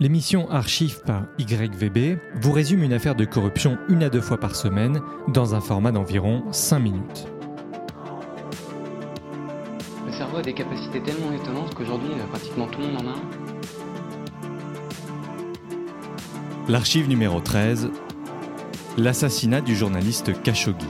L'émission Archive par YVB vous résume une affaire de corruption une à deux fois par semaine dans un format d'environ 5 minutes. Le cerveau a des capacités tellement étonnantes qu'aujourd'hui, euh, pratiquement tout le monde en a un. L'archive numéro 13, l'assassinat du journaliste Khashoggi.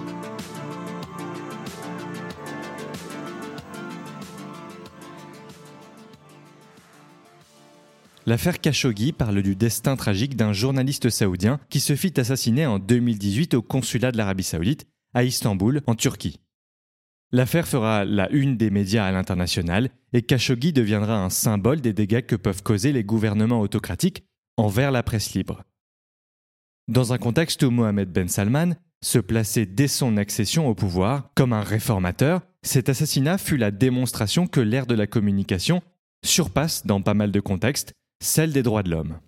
L'affaire Khashoggi parle du destin tragique d'un journaliste saoudien qui se fit assassiner en 2018 au consulat de l'Arabie saoudite à Istanbul, en Turquie. L'affaire fera la une des médias à l'international et Khashoggi deviendra un symbole des dégâts que peuvent causer les gouvernements autocratiques envers la presse libre. Dans un contexte où Mohamed Ben Salman se plaçait dès son accession au pouvoir comme un réformateur, cet assassinat fut la démonstration que l'ère de la communication surpasse dans pas mal de contextes celle des droits de l'homme.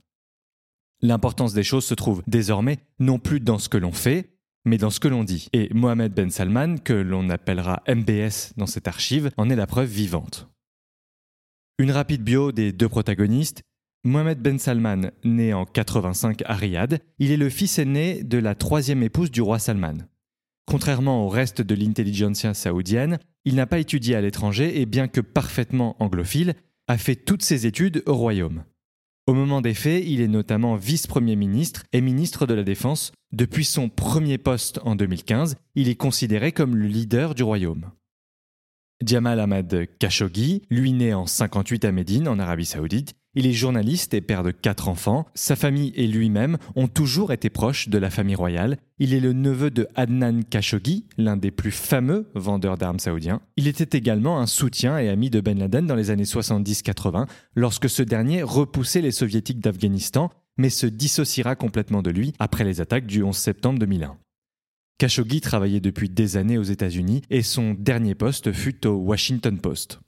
L'importance des choses se trouve désormais non plus dans ce que l'on fait, mais dans ce que l'on dit. Et Mohamed Ben Salman, que l'on appellera MBS dans cette archive, en est la preuve vivante. Une rapide bio des deux protagonistes. Mohamed Ben Salman, né en 85 à Riyad, il est le fils aîné de la troisième épouse du roi Salman. Contrairement au reste de l'intelligentsia saoudienne, il n'a pas étudié à l'étranger et bien que parfaitement anglophile, a fait toutes ses études au royaume. Au moment des faits, il est notamment vice-premier ministre et ministre de la Défense. Depuis son premier poste en 2015, il est considéré comme le leader du royaume. Jamal Ahmad Khashoggi, lui né en 58 à Médine, en Arabie Saoudite, il est journaliste et père de quatre enfants. Sa famille et lui-même ont toujours été proches de la famille royale. Il est le neveu de Adnan Khashoggi, l'un des plus fameux vendeurs d'armes saoudiens. Il était également un soutien et ami de Ben Laden dans les années 70-80, lorsque ce dernier repoussait les soviétiques d'Afghanistan, mais se dissociera complètement de lui après les attaques du 11 septembre 2001. Khashoggi travaillait depuis des années aux États-Unis et son dernier poste fut au Washington Post.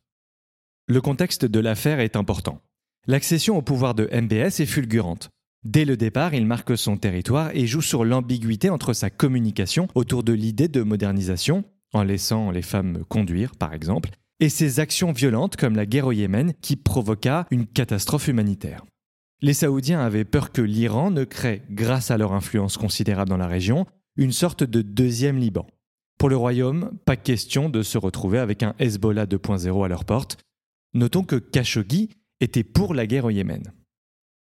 Le contexte de l'affaire est important. L'accession au pouvoir de MBS est fulgurante. Dès le départ, il marque son territoire et joue sur l'ambiguïté entre sa communication autour de l'idée de modernisation, en laissant les femmes conduire par exemple, et ses actions violentes comme la guerre au Yémen qui provoqua une catastrophe humanitaire. Les Saoudiens avaient peur que l'Iran ne crée, grâce à leur influence considérable dans la région, une sorte de deuxième Liban. Pour le Royaume, pas question de se retrouver avec un Hezbollah 2.0 à leur porte. Notons que Khashoggi était pour la guerre au Yémen.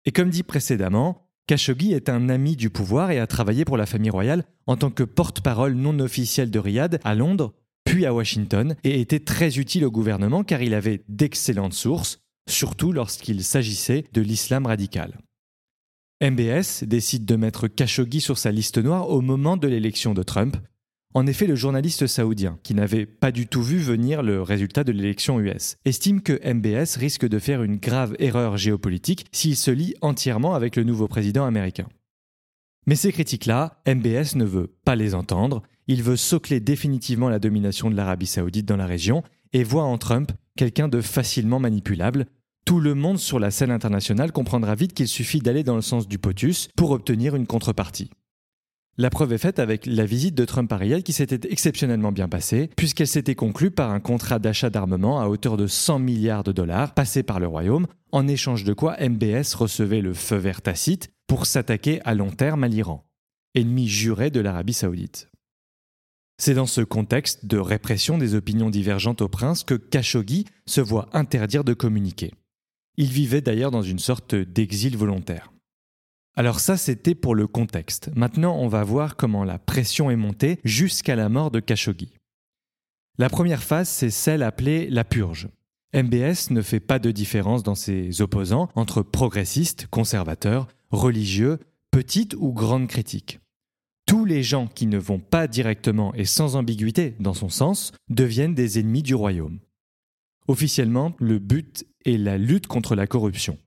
Et comme dit précédemment, Khashoggi est un ami du pouvoir et a travaillé pour la famille royale en tant que porte-parole non officiel de Riyad à Londres, puis à Washington, et était très utile au gouvernement car il avait d'excellentes sources, surtout lorsqu'il s'agissait de l'islam radical. MBS décide de mettre Khashoggi sur sa liste noire au moment de l'élection de Trump, en effet, le journaliste saoudien, qui n'avait pas du tout vu venir le résultat de l'élection US, estime que MBS risque de faire une grave erreur géopolitique s'il se lie entièrement avec le nouveau président américain. Mais ces critiques-là, MBS ne veut pas les entendre, il veut socler définitivement la domination de l'Arabie saoudite dans la région et voit en Trump quelqu'un de facilement manipulable. Tout le monde sur la scène internationale comprendra vite qu'il suffit d'aller dans le sens du POTUS pour obtenir une contrepartie. La preuve est faite avec la visite de Trump à Riyad qui s'était exceptionnellement bien passée, puisqu'elle s'était conclue par un contrat d'achat d'armement à hauteur de 100 milliards de dollars passé par le Royaume, en échange de quoi MBS recevait le feu vert tacite pour s'attaquer à long terme à l'Iran, ennemi juré de l'Arabie saoudite. C'est dans ce contexte de répression des opinions divergentes au prince que Khashoggi se voit interdire de communiquer. Il vivait d'ailleurs dans une sorte d'exil volontaire. Alors ça, c'était pour le contexte. Maintenant, on va voir comment la pression est montée jusqu'à la mort de Khashoggi. La première phase, c'est celle appelée la purge. MBS ne fait pas de différence dans ses opposants entre progressistes, conservateurs, religieux, petites ou grandes critiques. Tous les gens qui ne vont pas directement et sans ambiguïté dans son sens deviennent des ennemis du royaume. Officiellement, le but est la lutte contre la corruption.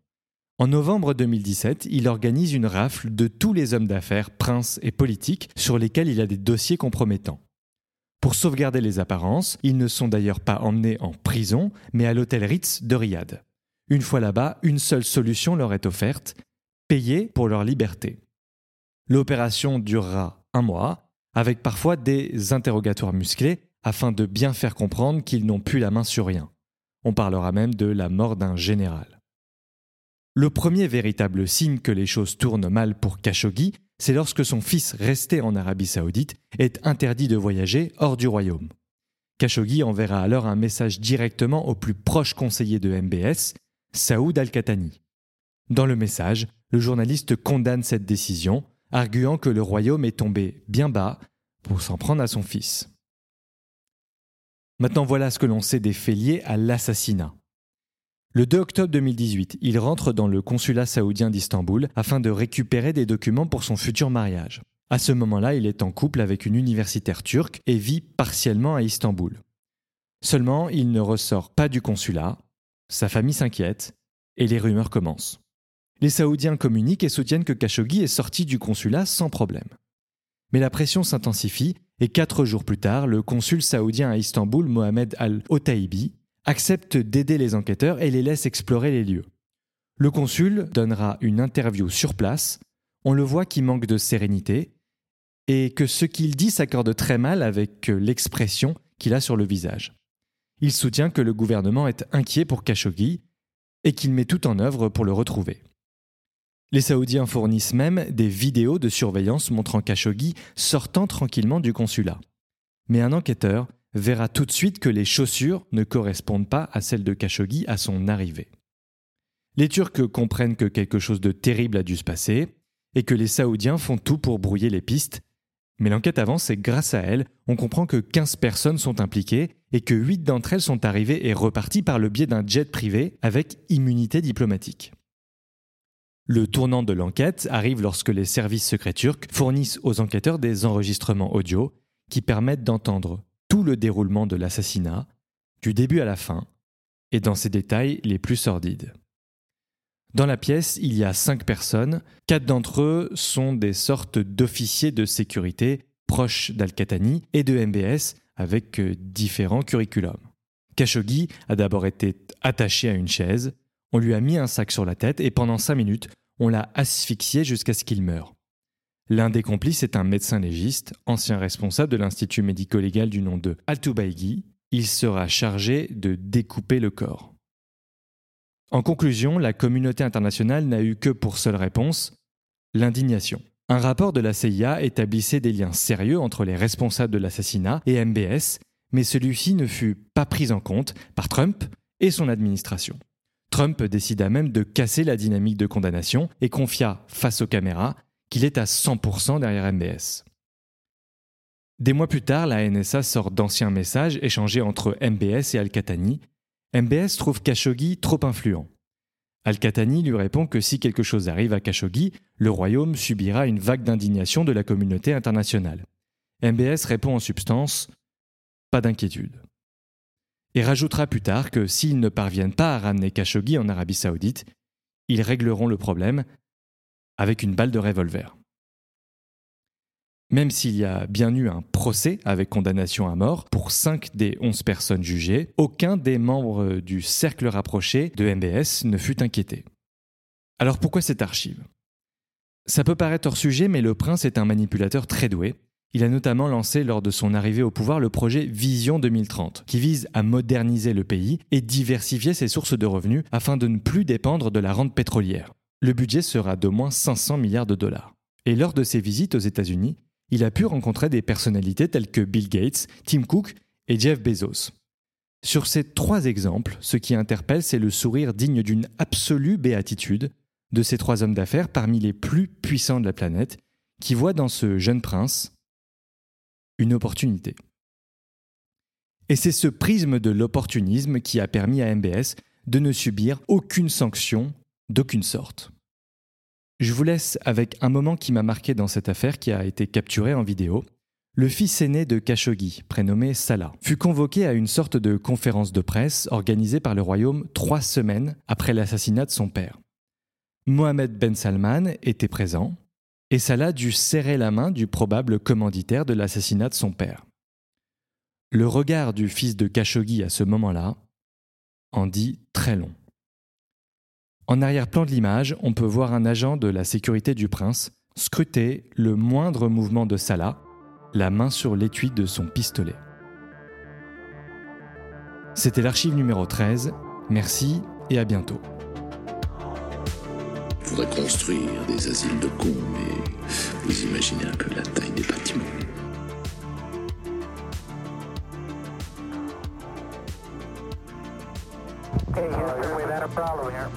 En novembre 2017, il organise une rafle de tous les hommes d'affaires, princes et politiques sur lesquels il a des dossiers compromettants. Pour sauvegarder les apparences, ils ne sont d'ailleurs pas emmenés en prison, mais à l'hôtel Ritz de Riyad. Une fois là-bas, une seule solution leur est offerte, payer pour leur liberté. L'opération durera un mois, avec parfois des interrogatoires musclés afin de bien faire comprendre qu'ils n'ont plus la main sur rien. On parlera même de la mort d'un général. Le premier véritable signe que les choses tournent mal pour Khashoggi, c'est lorsque son fils resté en Arabie saoudite est interdit de voyager hors du royaume. Khashoggi enverra alors un message directement au plus proche conseiller de MBS, Saoud Al-Khatani. Dans le message, le journaliste condamne cette décision, arguant que le royaume est tombé bien bas pour s'en prendre à son fils. Maintenant voilà ce que l'on sait des faits liés à l'assassinat. Le 2 octobre 2018, il rentre dans le consulat saoudien d'Istanbul afin de récupérer des documents pour son futur mariage. À ce moment-là, il est en couple avec une universitaire turque et vit partiellement à Istanbul. Seulement, il ne ressort pas du consulat, sa famille s'inquiète et les rumeurs commencent. Les Saoudiens communiquent et soutiennent que Khashoggi est sorti du consulat sans problème. Mais la pression s'intensifie et quatre jours plus tard, le consul saoudien à Istanbul, Mohamed Al-Otaibi, accepte d'aider les enquêteurs et les laisse explorer les lieux. Le consul donnera une interview sur place. On le voit qui manque de sérénité et que ce qu'il dit s'accorde très mal avec l'expression qu'il a sur le visage. Il soutient que le gouvernement est inquiet pour Khashoggi et qu'il met tout en œuvre pour le retrouver. Les Saoudiens fournissent même des vidéos de surveillance montrant Khashoggi sortant tranquillement du consulat. Mais un enquêteur verra tout de suite que les chaussures ne correspondent pas à celles de Khashoggi à son arrivée. Les Turcs comprennent que quelque chose de terrible a dû se passer et que les Saoudiens font tout pour brouiller les pistes, mais l'enquête avance et grâce à elle, on comprend que 15 personnes sont impliquées et que 8 d'entre elles sont arrivées et reparties par le biais d'un jet privé avec immunité diplomatique. Le tournant de l'enquête arrive lorsque les services secrets turcs fournissent aux enquêteurs des enregistrements audio qui permettent d'entendre tout le déroulement de l'assassinat, du début à la fin, et dans ses détails les plus sordides. Dans la pièce, il y a cinq personnes, quatre d'entre eux sont des sortes d'officiers de sécurité proches d'Al-Khatani et de MBS avec euh, différents curriculums. Khashoggi a d'abord été attaché à une chaise, on lui a mis un sac sur la tête et pendant cinq minutes, on l'a asphyxié jusqu'à ce qu'il meure. L'un des complices est un médecin légiste, ancien responsable de l'Institut médico-légal du nom de Altoubaïgui. Il sera chargé de découper le corps. En conclusion, la communauté internationale n'a eu que pour seule réponse l'indignation. Un rapport de la CIA établissait des liens sérieux entre les responsables de l'assassinat et MBS, mais celui-ci ne fut pas pris en compte par Trump et son administration. Trump décida même de casser la dynamique de condamnation et confia, face aux caméras, qu'il est à 100% derrière MBS. Des mois plus tard, la NSA sort d'anciens messages échangés entre MBS et Al-Khatani. MBS trouve Khashoggi trop influent. Al-Khatani lui répond que si quelque chose arrive à Khashoggi, le royaume subira une vague d'indignation de la communauté internationale. MBS répond en substance Pas d'inquiétude et rajoutera plus tard que s'ils ne parviennent pas à ramener Khashoggi en Arabie saoudite, ils régleront le problème avec une balle de revolver. Même s'il y a bien eu un procès avec condamnation à mort pour 5 des 11 personnes jugées, aucun des membres du cercle rapproché de MBS ne fut inquiété. Alors pourquoi cette archive? Ça peut paraître hors sujet, mais le prince est un manipulateur très doué il a notamment lancé lors de son arrivée au pouvoir le projet Vision 2030, qui vise à moderniser le pays et diversifier ses sources de revenus afin de ne plus dépendre de la rente pétrolière. Le budget sera d'au moins 500 milliards de dollars. Et lors de ses visites aux États-Unis, il a pu rencontrer des personnalités telles que Bill Gates, Tim Cook et Jeff Bezos. Sur ces trois exemples, ce qui interpelle, c'est le sourire digne d'une absolue béatitude de ces trois hommes d'affaires parmi les plus puissants de la planète, qui voient dans ce jeune prince une opportunité. Et c'est ce prisme de l'opportunisme qui a permis à MBS de ne subir aucune sanction d'aucune sorte. Je vous laisse avec un moment qui m'a marqué dans cette affaire qui a été capturé en vidéo. Le fils aîné de Khashoggi, prénommé Salah, fut convoqué à une sorte de conférence de presse organisée par le royaume trois semaines après l'assassinat de son père. Mohamed Ben Salman était présent, et Salah dut serrer la main du probable commanditaire de l'assassinat de son père. Le regard du fils de Khashoggi à ce moment-là en dit très long. En arrière-plan de l'image, on peut voir un agent de la sécurité du prince scruter le moindre mouvement de Salah, la main sur l'étui de son pistolet. C'était l'archive numéro 13. Merci et à bientôt. faudrait construire des asiles de cons, mais vous imaginez un peu la taille des bâtiments. Okay, Houston, we've had a problem here.